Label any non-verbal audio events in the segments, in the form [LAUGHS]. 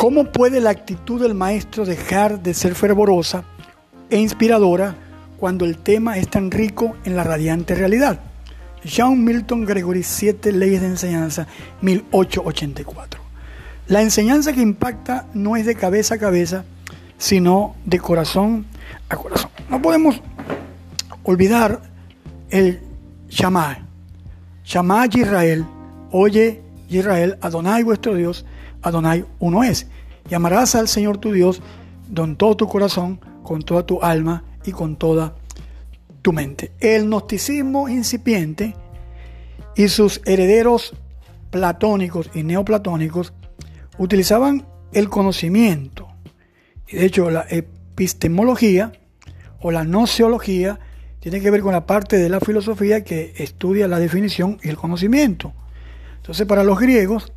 ¿Cómo puede la actitud del maestro dejar de ser fervorosa e inspiradora cuando el tema es tan rico en la radiante realidad? John Milton Gregory, Siete Leyes de Enseñanza, 1884. La enseñanza que impacta no es de cabeza a cabeza, sino de corazón a corazón. No podemos olvidar el Shammai. Shammai Israel, oye Israel, Adonai vuestro Dios, Adonai uno es. Llamarás al Señor tu Dios con todo tu corazón, con toda tu alma y con toda tu mente. El gnosticismo incipiente y sus herederos platónicos y neoplatónicos utilizaban el conocimiento. Y de hecho la epistemología o la nociología tiene que ver con la parte de la filosofía que estudia la definición y el conocimiento. Entonces para los griegos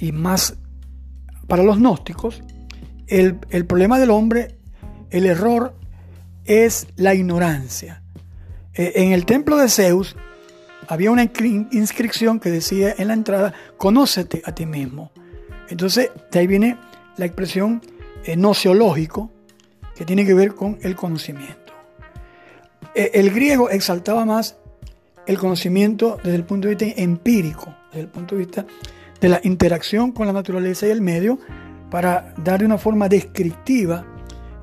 y más para los gnósticos, el, el problema del hombre, el error es la ignorancia. Eh, en el templo de Zeus había una inscripción que decía en la entrada, conócete a ti mismo. Entonces, de ahí viene la expresión eh, que tiene que ver con el conocimiento. Eh, el griego exaltaba más el conocimiento desde el punto de vista empírico, desde el punto de vista de la interacción con la naturaleza y el medio, para dar de una forma descriptiva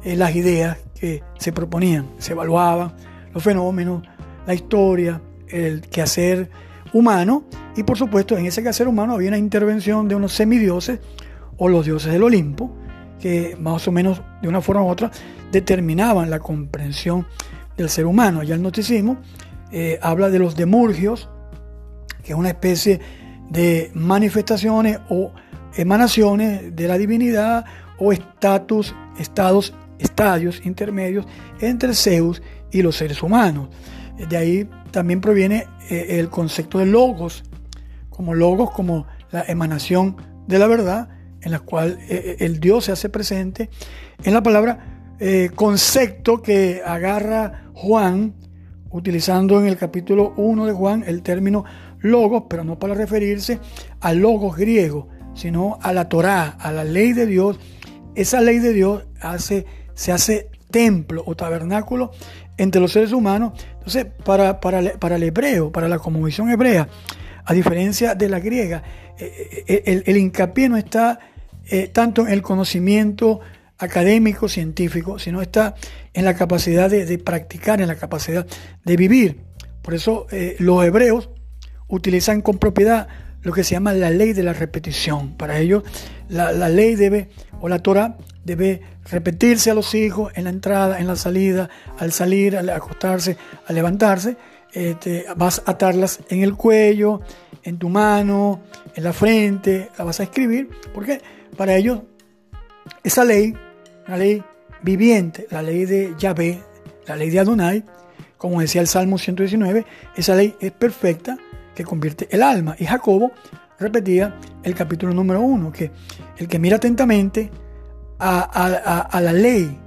las ideas que se proponían, se evaluaban, los fenómenos, la historia, el quehacer humano y por supuesto en ese quehacer humano había una intervención de unos semidioses o los dioses del Olimpo que más o menos de una forma u otra determinaban la comprensión del ser humano. Ya el noticismo eh, habla de los demurgios, que es una especie de manifestaciones o emanaciones de la divinidad o estatus, estados, estadios intermedios entre Zeus y los seres humanos. De ahí también proviene eh, el concepto de logos, como logos, como la emanación de la verdad, en la cual eh, eh, el Dios se hace presente, en la palabra concepto que agarra Juan, utilizando en el capítulo 1 de Juan el término logos, pero no para referirse a logos griego, sino a la Torá, a la ley de Dios. Esa ley de Dios se hace templo o tabernáculo entre los seres humanos. Entonces, para, para, el hebreo, para la cosmovisión hebrea, a diferencia de la griega, eh, eh, el, hincapié no está eh, tanto en el conocimiento académico, científico, sino está en la capacidad de, practicar, en la capacidad de vivir. Por eso los hebreos utilizan con propiedad lo que se llama la ley de la repetición. Para ellos, la, la ley debe, o la Torah, debe repetirse a los hijos en la entrada, en la salida, al salir, al acostarse, al levantarse. Este, vas a atarlas en el cuello, en tu mano, en la frente, la vas a escribir, porque para ellos esa ley, una ley viviente, la ley de Yahvé, la ley de Adonai, como decía el Salmo 119, esa ley es perfecta que convierte el alma. Y Jacobo repetía el capítulo número uno, que el que mira atentamente a, la ley,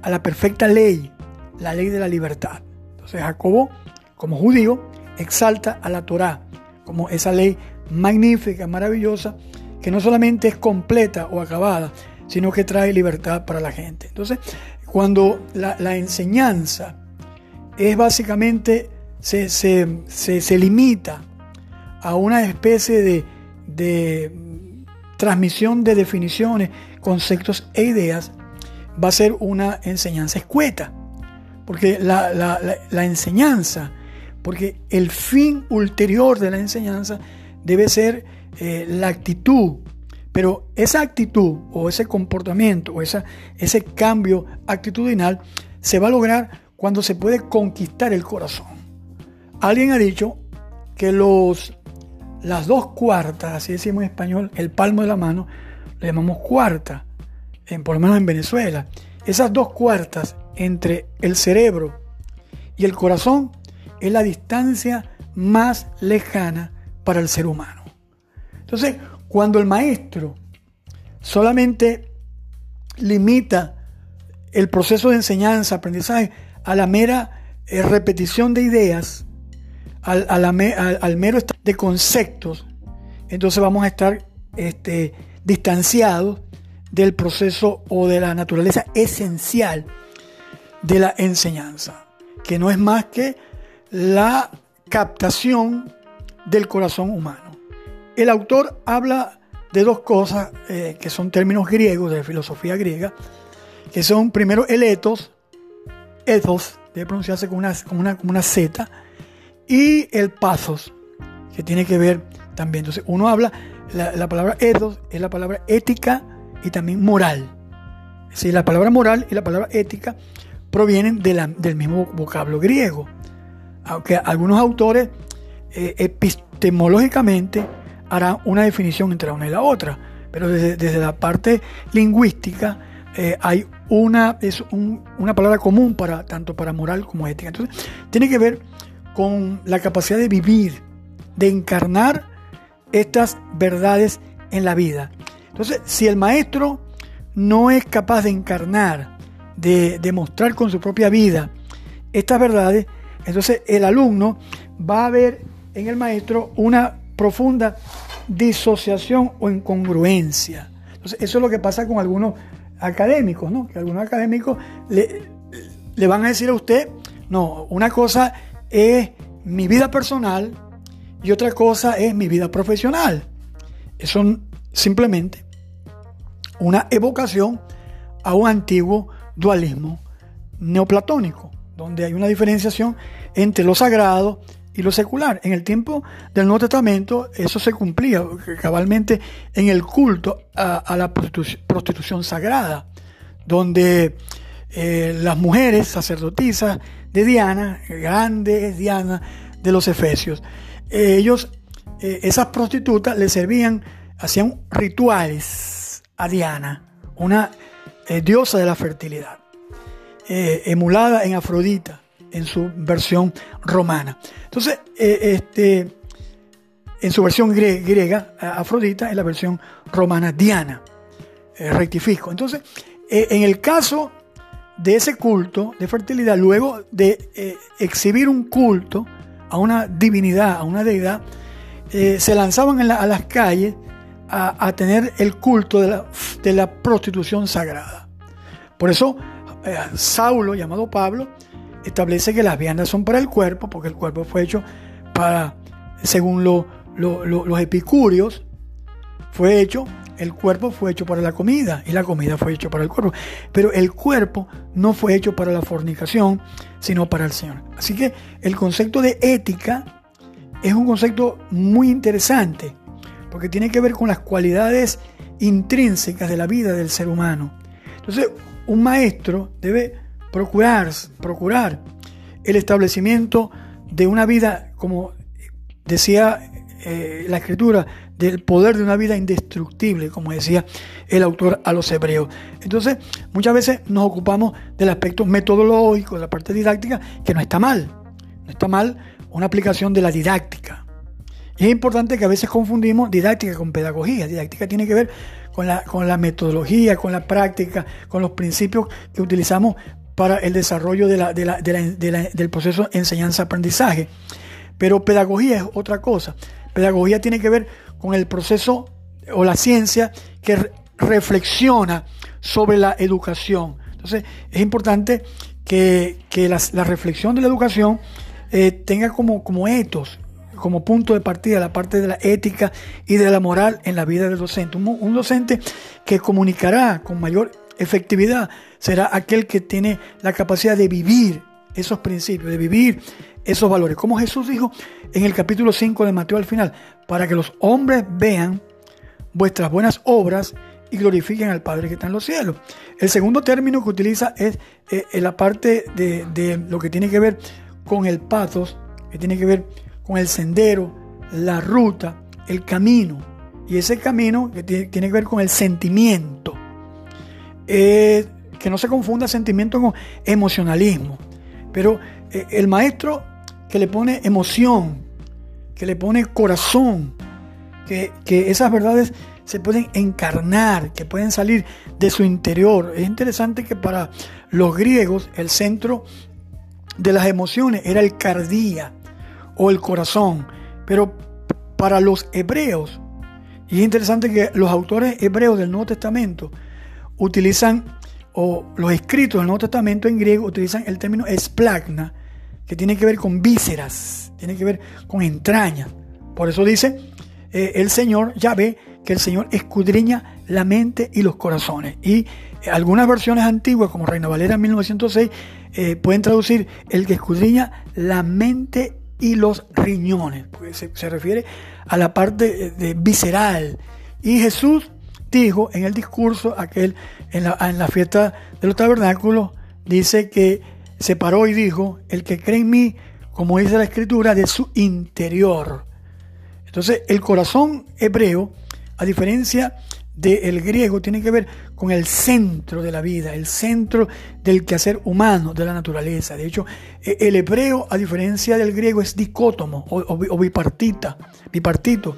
a la perfecta ley, la ley de la libertad. Entonces Jacobo, como judío, exalta a la Torá como esa ley magnífica, maravillosa, que no solamente es completa o acabada, sino que trae libertad para la gente. Entonces, cuando la, enseñanza es básicamente, se, se, limita a una especie de, de transmisión de definiciones conceptos e ideas, va a ser una enseñanza escueta. Porque la, enseñanza, porque el fin ulterior de la enseñanza debe ser eh, la actitud. Pero esa actitud o ese comportamiento o esa, ese cambio actitudinal se va a lograr cuando se puede conquistar el corazón. Alguien ha dicho que los, las dos cuartas, así decimos en español, el palmo de la mano, le llamamos cuarta, en, por lo menos en Venezuela. Esas dos cuartas entre el cerebro y el corazón es la distancia más lejana para el ser humano. Entonces, cuando el maestro solamente limita el proceso de enseñanza, aprendizaje, a la mera eh, repetición de ideas, al, al, mero de conceptos, entonces vamos a estar este, distanciados del proceso o de la naturaleza esencial de la enseñanza, que no es más que la captación del corazón humano. El autor habla de dos cosas eh, que son términos griegos de filosofía griega, que son primero el ethos, ethos, debe pronunciarse con una, con una, con una y el pathos, que tiene que ver también. Entonces, uno habla, la, palabra ethos es la palabra ética y también moral. Es decir, la palabra moral y la palabra ética provienen del mismo vocablo griego. Aunque algunos autores eh, epistemológicamente harán una definición entre una y la otra, pero desde, la parte lingüística eh, hay una, es una palabra común para, tanto para moral como ética. Entonces, tiene que ver con la capacidad de vivir, de encarnar estas verdades en la vida. Entonces, si el maestro no es capaz de encarnar, de demostrar con su propia vida estas verdades, entonces el alumno va a ver en el maestro una profunda disociación o incongruencia. Entonces, eso es lo que pasa con algunos académicos, ¿no? Que algunos académicos le, le van a decir a usted, no, una cosa es mi vida personal y otra cosa es mi vida profesional. Eso simplemente una evocación a un antiguo dualismo neoplatónico, donde hay una diferenciación entre lo sagrado y lo secular. En el tiempo del Nuevo Testamento eso se cumplía cabalmente en el culto a, la prostitución, sagrada, donde eh, las mujeres sacerdotisas de Diana, grandes Diana de los Efesios, ellos, eh, esas prostitutas le servían, hacían rituales a Diana, una eh, diosa de la fertilidad, eh, emulada en Afrodita, en su versión romana. Entonces, este, en su versión griega, Afrodita, en la versión romana, Diana. rectifico. Entonces, en el caso de ese culto de fertilidad, luego de exhibir un culto, a una divinidad, a una deidad, eh, se lanzaban a las calles a, tener el culto de la, prostitución sagrada. Por eso eh, Saulo, llamado Pablo, establece que las viandas son para el cuerpo, porque el cuerpo fue hecho para, según los epicúreos, fue hecho el cuerpo fue hecho para la comida y la comida fue hecho para el cuerpo. Pero el cuerpo no fue hecho para la fornicación, sino para el Señor. Así que el concepto de ética es un concepto muy interesante porque tiene que ver con las cualidades intrínsecas de la vida del ser humano. Entonces, un maestro debe procurar, procurar el establecimiento de una vida, como decía eh, la escritura, del poder de una vida indestructible, como decía el autor a los hebreos. Entonces, muchas veces nos ocupamos del aspecto metodológico, de la parte didáctica, que no está mal. No está mal una aplicación de la didáctica. Y es importante que a veces confundimos didáctica con pedagogía. Didáctica tiene que ver con la, con la metodología, con la práctica, con los principios que utilizamos para el desarrollo del proceso enseñanza-aprendizaje. Pero pedagogía es otra cosa. Pedagogía tiene que ver con el proceso o la ciencia que reflexiona sobre la educación. Entonces, es importante que, la, reflexión de la educación eh, tenga como, como etos, como punto de partida la parte de la ética y de la moral en la vida del docente. Un, docente que comunicará con mayor efectividad será aquel que tiene la capacidad de vivir esos principios, de vivir esos valores. Como Jesús dijo en el capítulo 5 de Mateo al final, para que los hombres vean vuestras buenas obras y glorifiquen al Padre que está en los cielos. El segundo término que utiliza es eh, en la parte de, lo que tiene que ver con el pathos, que tiene que ver con el sendero, la ruta, el camino. Y ese camino que tiene, que ver con el sentimiento. Eh, que no se confunda sentimiento con emocionalismo. Pero eh, el maestro que le pone emoción, que le pone corazón, que, esas verdades se pueden encarnar, que pueden salir de su interior. Es interesante que para los griegos el centro de las emociones era el cardía o el corazón, pero para los hebreos, y es interesante que los autores hebreos del Nuevo Testamento utilizan, o los escritos del Nuevo Testamento en griego utilizan el término esplagna, que tiene que ver con vísceras, tiene que ver con entrañas. Por eso dice eh, el Señor, ya ve que el Señor escudriña la mente y los corazones. Y algunas versiones antiguas, como Reina Valera 1906, eh, pueden traducir el que escudriña la mente y los riñones, se, refiere a la parte de, visceral. Y Jesús dijo en el discurso aquel, en la, en la fiesta de los tabernáculos, dice que se paró y dijo, el que cree en mí, como dice la escritura, de su interior. Entonces el corazón hebreo, a diferencia del griego, tiene que ver con el centro de la vida, el centro del quehacer humano, de la naturaleza. De hecho, e, el hebreo, a diferencia del griego, es dicótomo o, bipartita, bipartito.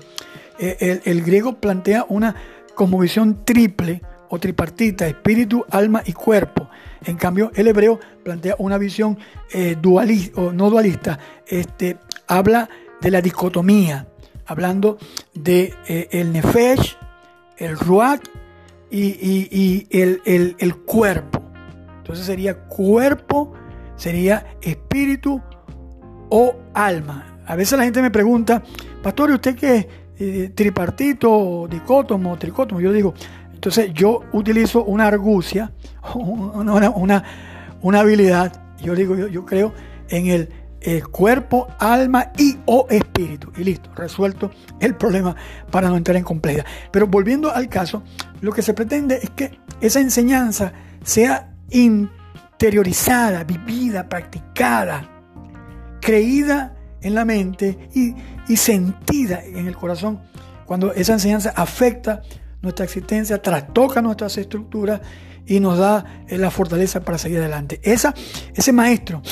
E, el griego plantea una cosmovisión triple o tripartita, espíritu, alma y cuerpo. En cambio, el hebreo plantea una visión eh, dualista, o no dualista, este, habla de la dicotomía, hablando de eh, el nefesh, el ruach y, el, cuerpo. Entonces sería cuerpo, sería espíritu o alma. A veces la gente me pregunta, pastor, ¿y usted qué es? Eh, tripartito, dicótomo, tricótomo. Yo digo, entonces yo utilizo una argucia, [LAUGHS] una, una, habilidad. Yo digo, yo, creo en el, cuerpo, alma y o espíritu. Y listo, resuelto el problema para no entrar en complejidad. Pero volviendo al caso, lo que se pretende es que esa enseñanza sea interiorizada, vivida, practicada, creída en la mente y, y sentida en el corazón cuando esa enseñanza afecta nuestra existencia, trastoca nuestras estructuras y nos da eh, la fortaleza para seguir adelante. Esa, ese maestro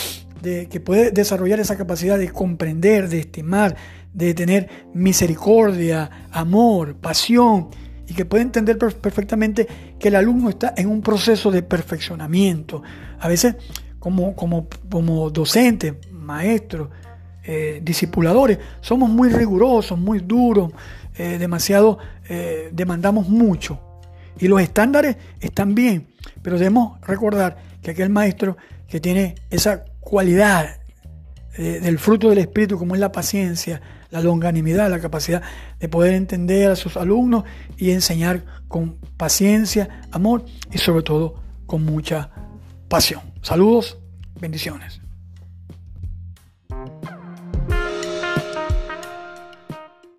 de, que puede desarrollar esa capacidad de comprender, de estimar, de tener misericordia, amor, pasión, y que puede entender perfectamente que el alumno está en un proceso de perfeccionamiento. A veces como, como, como docentes, maestros, eh, discipuladores, somos muy rigurosos, muy duros, eh, demasiado, eh, demandamos mucho. Y los estándares están bien, pero debemos recordar que aquel maestro que tiene esa cualidad del fruto del Espíritu, como es la paciencia, la longanimidad, la capacidad de poder entender a sus alumnos y enseñar con paciencia, amor y sobre todo con mucha pasión. Saludos, bendiciones.